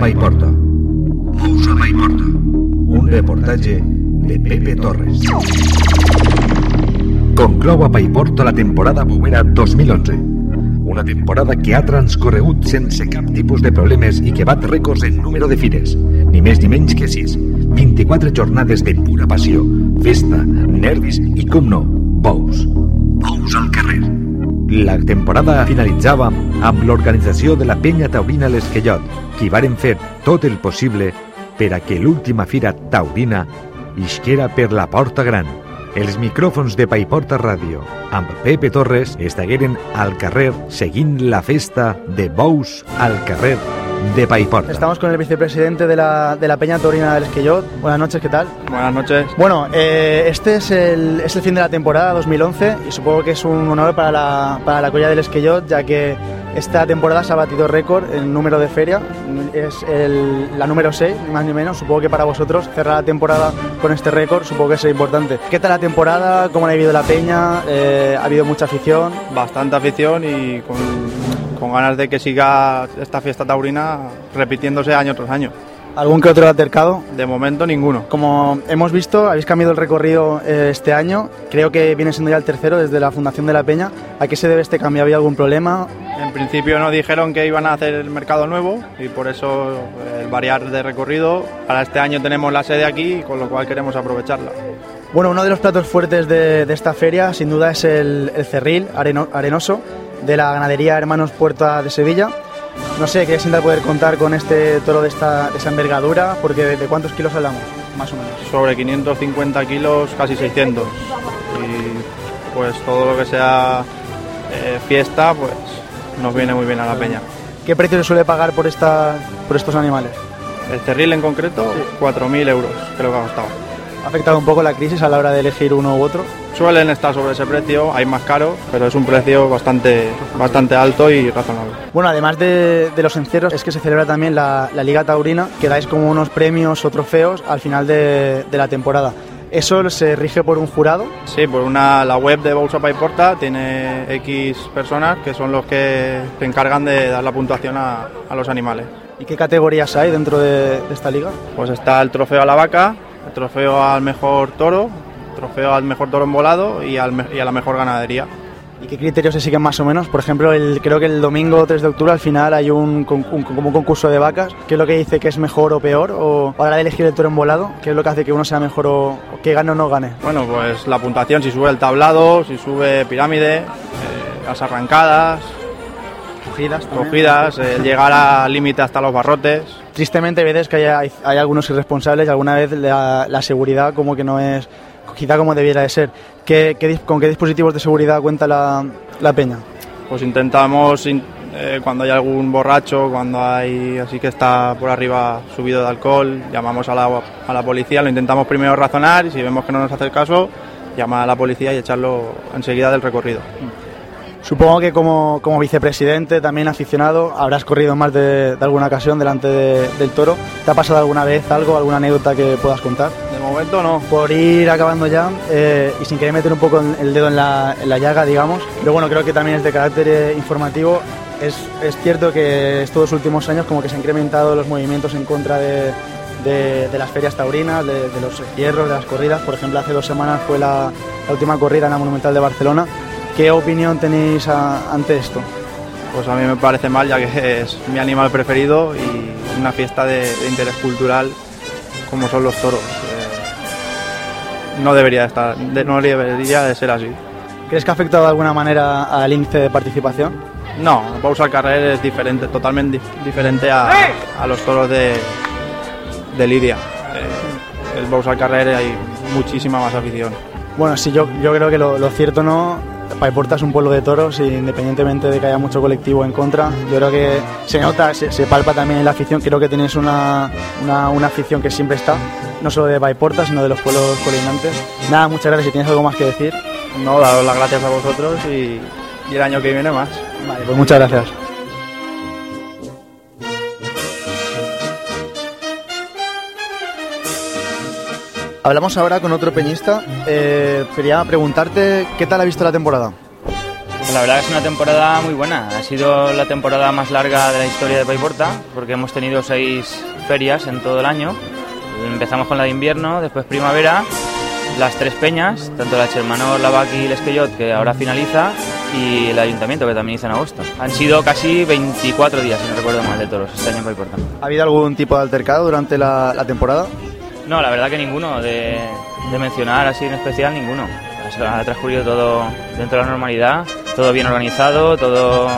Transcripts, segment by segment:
Ous a Paiporta. Ous a Paiporta. Un reportatge de Pepe Torres. Conclou a Paiporta la temporada bovera 2011. Una temporada que ha transcorregut sense cap tipus de problemes i que bat rècords en número de fires. Ni més ni menys que 6. 24 jornades de pura passió, festa, nervis i, com no, bous. Bous al carrer. La temporada finalitzava amb l'organització de la penya taurina L'Esquellot, qui varen fer tot el possible per a que l'última fira taurina isquera per la Porta Gran. Els micròfons de Paiporta Ràdio amb Pepe Torres estagueren al carrer seguint la festa de bous al carrer de Paiporta. Estamos con el vicepresidente de la, de la Peña Taurina del Esquellot. Buenas noches, ¿qué tal? Buenas noches. Bueno, eh, este es el, es el fin de la temporada 2011 y supongo que es un honor para la, para la Colla del Esquellot, ya que esta temporada se ha batido récord en número de feria. Es el- la número 6, ni más ni menos. Supongo que para vosotros cerrar la temporada con este récord, supongo que es importante. ¿Qué tal la temporada? ¿Cómo ha vivido la Peña? Eh, ¿Ha habido mucha afición? Bastante afición y con, con ganas de que siga esta fiesta taurina repitiéndose año tras año. ¿Algún que otro altercado? De momento ninguno. Como hemos visto, habéis cambiado el recorrido eh, este año. Creo que viene siendo ya el tercero desde la fundación de la Peña. ¿A qué se debe este cambio? ¿Había algún problema? En principio nos dijeron que iban a hacer el mercado nuevo y por eso el variar de recorrido. Para este año tenemos la sede aquí, con lo cual queremos aprovecharla. Bueno, uno de los platos fuertes de, de esta feria, sin duda, es el, el cerril areno- arenoso de la ganadería Hermanos Puerta de Sevilla. No sé, ¿qué sienta poder contar con este toro de, esta, de esa envergadura? Porque de, de cuántos kilos hablamos, más o menos. Sobre 550 kilos, casi 600. Y pues todo lo que sea eh, fiesta, pues nos viene muy bien a la peña. ¿Qué precio se suele pagar por, esta, por estos animales? El cerril en concreto, 4.000 euros, creo que ha costado. ¿Ha afectado un poco la crisis a la hora de elegir uno u otro? Suelen estar sobre ese precio, hay más caros, pero es un precio bastante, bastante alto y razonable. Bueno, además de, de los encierros, es que se celebra también la, la Liga Taurina, que dais como unos premios o trofeos al final de, de la temporada. ¿Eso se rige por un jurado? Sí, por una, la web de Bolsa Paiporta tiene X personas que son los que se encargan de dar la puntuación a, a los animales. ¿Y qué categorías hay dentro de, de esta liga? Pues está el trofeo a la vaca, el trofeo al mejor toro, trofeo al mejor toro embolado y, al me- y a la mejor ganadería. ¿Y qué criterios se siguen más o menos? Por ejemplo, el, creo que el domingo 3 de octubre al final hay un, como un concurso de vacas. ¿Qué es lo que dice que es mejor o peor? O a la hora de elegir el toro embolado, ¿qué es lo que hace que uno sea mejor o, o que gane o no gane? Bueno, pues la puntuación, si sube el tablado, si sube pirámide, eh, las arrancadas, Cogidas. también. cogidas, el llegar al límite hasta los barrotes. Tristemente, veces que hay, hay algunos irresponsables y alguna vez la, la seguridad como que no es cogida como debiera de ser. ¿Qué, qué ¿Con qué dispositivos de seguridad cuenta la, la peña? Pues intentamos, in- eh, cuando hay algún borracho, cuando hay así que está por arriba subido de alcohol, llamamos a la, a la policía, lo intentamos primero razonar y si vemos que no nos hace el caso, llamar a la policía y echarlo enseguida del recorrido. Supongo que como, como vicepresidente, también aficionado, habrás corrido más de, de alguna ocasión delante de- del toro. ¿Te ha pasado alguna vez algo, alguna anécdota que puedas contar? De momento no. Por ir acabando ya eh, y sin querer meter un poco el dedo en la, en la llaga, digamos, pero bueno, creo que también es de carácter eh, informativo. Es, es cierto que estos últimos años como que se han incrementado los movimientos en contra de, de- de las ferias taurinas, de, de los hierros, de las corridas. Por ejemplo, hace dos semanas fue la, la última corrida en la Monumental de Barcelona. ¿Qué opinión tenéis a- ante esto? Pues a mí me parece mal ya que es mi animal preferido y una fiesta de, de interés cultural como son los toros. Eh, no debería de estar, no debería de ser así. ¿Crees que ha afectado de alguna manera al índice de participación? No, Pausa Carrer es diferente, totalmente dif- diferente a, a los toros de, de Lidia. Eh, el al carrer hay muchísima más afición. Bueno, sí, yo, yo creo que lo, lo cierto no, Paiporta es un pueblo de toros y independientemente de que haya mucho colectivo en contra, yo creo que se nota, se, se palpa también en la afición, creo que tienes una, una, una, afición que siempre está, no solo de Paiporta, sino de los pueblos colindantes. Nada, muchas gracias, si tienes algo más que decir. No, daros las gracias a vosotros y, y el año que viene más. Vale, pues muchas gracias. Hablamos ahora con otro peñista. Eh, quería preguntarte, ¿qué tal ha visto la temporada? Pues la verdad es una temporada muy buena. Ha sido la temporada más larga de la historia de Paiporta, porque hemos tenido seis ferias en todo el año. Empezamos con la de invierno, después primavera, las tres peñas, tanto la Chermanor, la Baqui y el Esquellot, que ahora finaliza, y el Ayuntamiento, que también hizo en agosto. Han sido casi 24 días, si no recuerdo mal, de toros este año en Paiporta. ¿Ha habido algún tipo de altercado durante la, la temporada? No, la verdad que ninguno. De, de, mencionar así en especial, ninguno. Ha transcurrido todo dentro de la normalidad, todo bien organizado, todo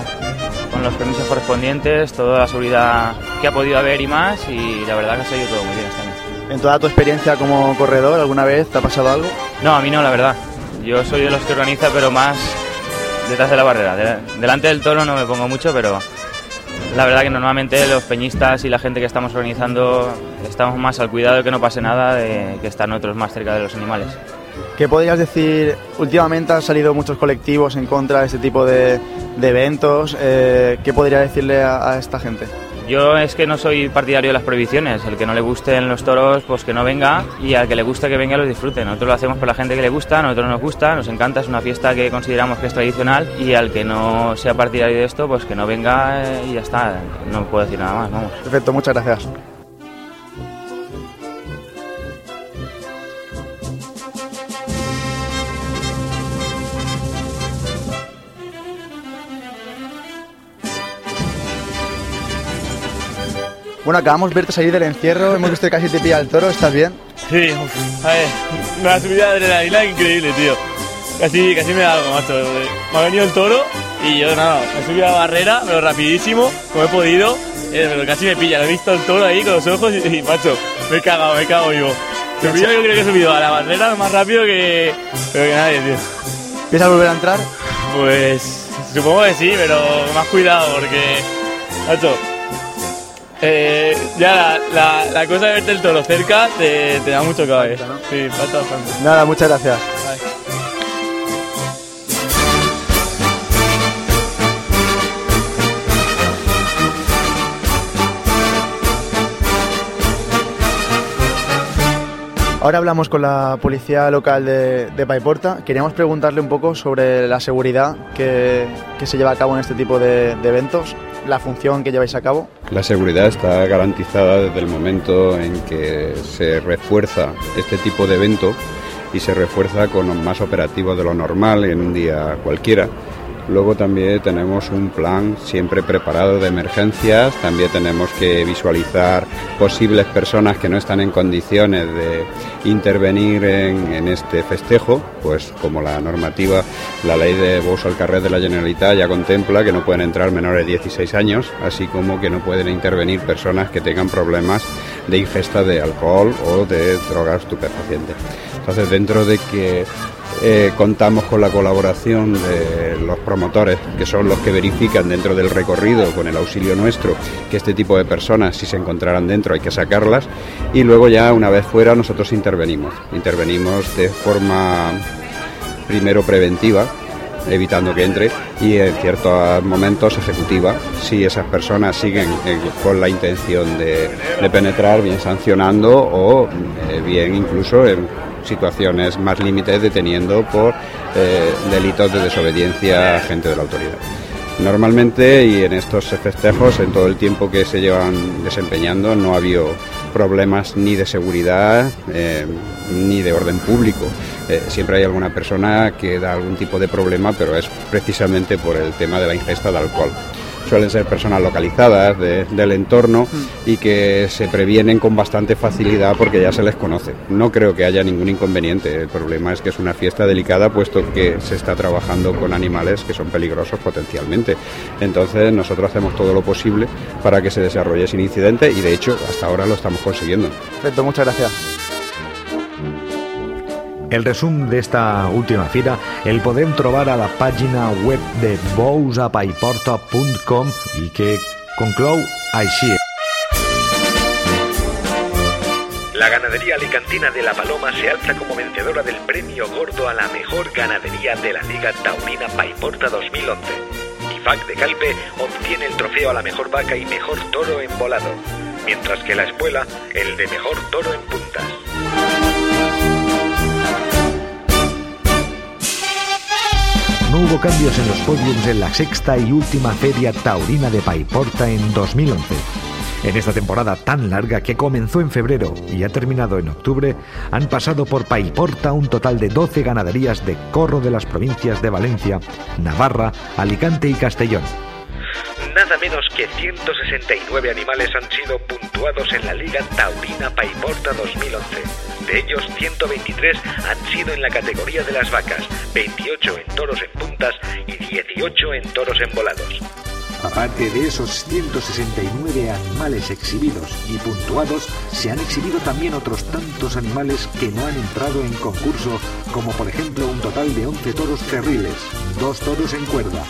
con los permisos correspondientes, toda la seguridad que ha podido haber y más, y la verdad que ha salido todo muy bien este año. ¿En toda tu experiencia como corredor alguna vez te ha pasado algo? No, a mí no, la verdad. Yo soy de los que organiza, pero más detrás de la barrera. delante del toro no me pongo mucho, pero la verdad que normalmente los peñistas y la gente que estamos organizando estamos más al cuidado de que no pase nada, de que estar nosotros más cerca de los animales. ¿Qué podrías decir? Últimamente han salido muchos colectivos en contra de este tipo de, eventos. Eh, ¿Qué podría decirle a esta gente? Yo es que no soy partidario de las prohibiciones. El que no le gusten los toros, pues que no venga. Y al que le guste que venga, los disfrute. Nosotros lo hacemos por la gente que le gusta, a nosotros nos gusta, nos encanta. Es una fiesta que consideramos que es tradicional. Y al que no sea partidario de esto, pues que no venga eh, y ya está. No puedo decir nada más. Vamos. Perfecto, muchas gracias. Bueno, acabamos de verte salir del encierro, hemos visto que casi te pilla el toro, ¿estás bien? Sí, a ver, una subida de adrenalina increíble, tío. Casi, casi me da algo, macho. Me ha venido el toro y yo nada, me he subido a la barrera, pero rapidísimo, como he podido, eh, pero casi me pilla. Lo he visto el toro ahí con los ojos y, y macho, me he cagado, me he cagado yo. Yo creo que he subido a la barrera más rápido que, pero que nadie, tío. ¿Piensas volver a entrar? Pues supongo que sí, pero más cuidado porque, macho, eh, ya la, la, la, cosa de verte el toro cerca te, te da mucho cabe. ¿no? Sí, falta bastante. Nada, muchas gracias. Bye. Ahora hablamos con la policía local de, de Paiporta. Queríamos preguntarle un poco sobre la seguridad que, que se lleva a cabo en este tipo de, de eventos la función que lleváis a cabo? La seguridad está garantizada desde el momento en que se refuerza este tipo de evento y se refuerza con más operativo de lo normal en un día cualquiera. Luego también tenemos un plan siempre preparado de emergencias, también tenemos que visualizar posibles personas que no están en condiciones de intervenir en, en este festejo, pues como la normativa, la ley de Bous al Carrer de la Generalitat ya contempla que no pueden entrar menores de 16 años, así como que no pueden intervenir personas que tengan problemas de ingesta de alcohol o de drogas estupefacientes. Entonces, dentro de que eh, contamos con la colaboración de los promotores, que son los que verifican dentro del recorrido, con el auxilio nuestro, que este tipo de personas, si se encontraran dentro, hay que sacarlas. Y luego ya, una vez fuera, nosotros intervenimos. Intervenimos de forma, primero, preventiva, evitando que entre y en ciertos momentos ejecutiva si esas personas siguen eh, con la intención de, de, penetrar bien sancionando o eh, bien incluso en situaciones más límites deteniendo por eh, delitos de desobediencia a gente de la autoridad. Normalmente y en estos festejos, en todo el tiempo que se llevan desempeñando, no ha habido problemas ni de seguridad eh, ni de orden público. Eh, siempre hay alguna persona que da algún tipo de problema, pero es precisamente por el tema de la ingesta de alcohol suelen ser personas localizadas de, del entorno y que se previenen con bastante facilidad porque ya se les conoce. No creo que haya ningún inconveniente. El problema es que es una fiesta delicada puesto que se está trabajando con animales que son peligrosos potencialmente. Entonces nosotros hacemos todo lo posible para que se desarrolle sin incidente y de hecho hasta ahora lo estamos consiguiendo. Perfecto, muchas gracias. El resum d'esta última fira el podem trobar a la pàgina web de bousapaiporta.com i que conclou així. La ganadería alicantina de La Paloma se alza como vencedora del premio gordo a la mejor ganadería de la Liga Taurina Paiporta 2011. IFAC de Calpe obtiene el trofeo a la mejor vaca y mejor toro en volado, mientras que la espuela el de mejor toro en puntas. Cambios en los podiums en la sexta y última feria taurina de Paiporta en 2011. En esta temporada tan larga que comenzó en febrero y ha terminado en octubre, han pasado por Paiporta un total de 12 ganaderías de corro de las provincias de Valencia, Navarra, Alicante y Castellón. Nada menos que 169 animales han sido puntuados en la Liga Taurina Paiporta 2011. De ellos, 123 han sido en la categoría de las vacas, 28 en toros en puntas y 18 en toros en volados. Aparte de esos 169 animales exhibidos y puntuados, se han exhibido también otros tantos animales que no han entrado en concurso, como por ejemplo un total de 11 toros cerriles, dos toros en cuerda,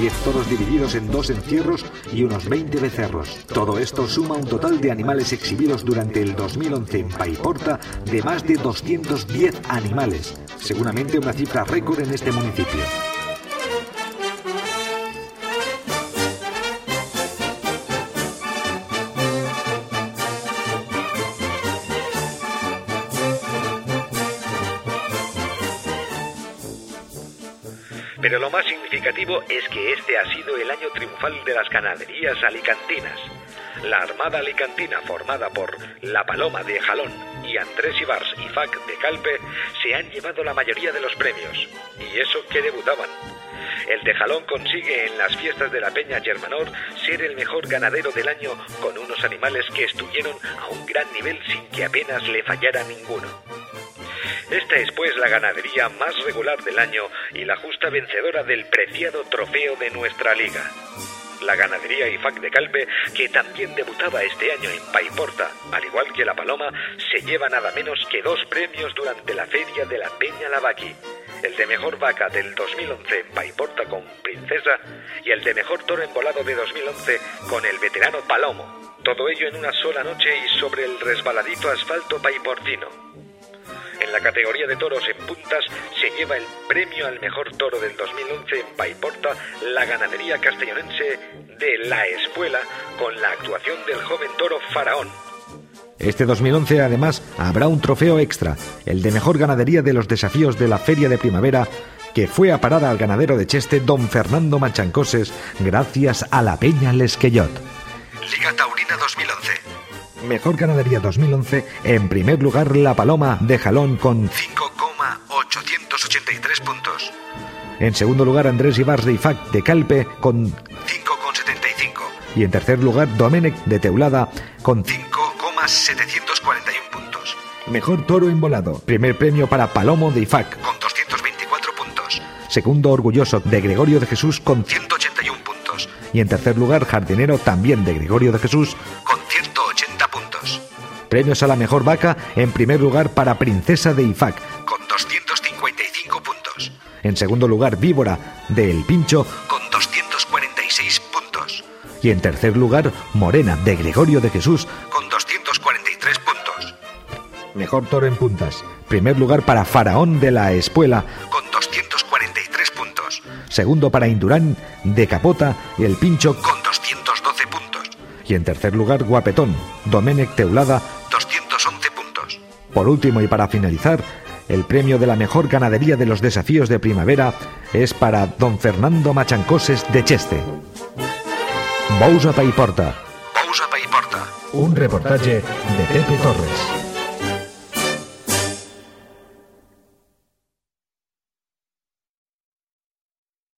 10 toros divididos en dos encierros y unos 20 becerros. Todo esto suma un total de animales exhibidos durante el 2011 en Paiporta de más de 210 animales, seguramente una cifra récord en este municipio. Pero lo más significativo es que este ha sido el año triunfal de las ganaderías alicantinas. La Armada Alicantina, formada por La Paloma de Jalón y Andrés Ibars y Fac de Calpe, se han llevado la mayoría de los premios. Y eso que debutaban. El de Jalón consigue en las fiestas de la Peña Germanor ser el mejor ganadero del año con unos animales que estuvieron a un gran nivel sin que apenas le fallara ninguno. Esta es pues la ganadería más regular del año y la justa vencedora del preciado trofeo de nuestra liga. La ganadería IFAC de Calpe, que también debutaba este año en Paiporta, al igual que la Paloma, se lleva nada menos que dos premios durante la feria de la Peña Lavaqui. El de mejor vaca del 2011 en Paiporta con Princesa y el de mejor toro envolado de 2011 con el veterano Palomo. Todo ello en una sola noche y sobre el resbaladito asfalto paiportino. En la categoría de toros en puntas se lleva el premio al mejor toro del 2011 en Paiporta la ganadería castellonense de La Espuela con la actuación del joven toro Faraón. Este 2011 además habrá un trofeo extra, el de mejor ganadería de los desafíos de la Feria de Primavera, que fue a parar al ganadero de Cheste don Fernando Machancoses gracias a la Peña Lesquellot. Liga Taurina 2011. Mejor ganadería 2011, en primer lugar La Paloma de Jalón con 5,883 puntos. En segundo lugar Andrés Ibars de Ifac de Calpe con 5,75. y en tercer lugar Domenech de Teulada con 5,741 puntos. Mejor toro en volado. Primer premio para Palomo de Ifac. Con 224 puntos. Segundo orgulloso de Gregorio de Jesús con 181 puntos. y en tercer lugar Jardinero también de Gregorio de Jesús. Con 180 puntos. Premios a la mejor vaca en primer lugar para Princesa de Ifac. Con 255 puntos. En segundo lugar Víbora de El Pincho Con 246 puntos. y en tercer lugar Morena de Gregorio de Jesús. Con 243 puntos. Mejor toro en puntas. Primer lugar para Faraón de la Espuela. Con 243 puntos. Segundo para Indurán de Capota y El Pincho. Con 212 puntos. Y en tercer lugar Guapetón, Domenech Teulada. 211 puntos. Por último y para finalizar, el premio de la mejor ganadería de los desafíos de primavera es para don Fernando Machancoses de Cheste. Bousa Paiporta, Pausa Paiporta. un reportaje de Pepe Torres.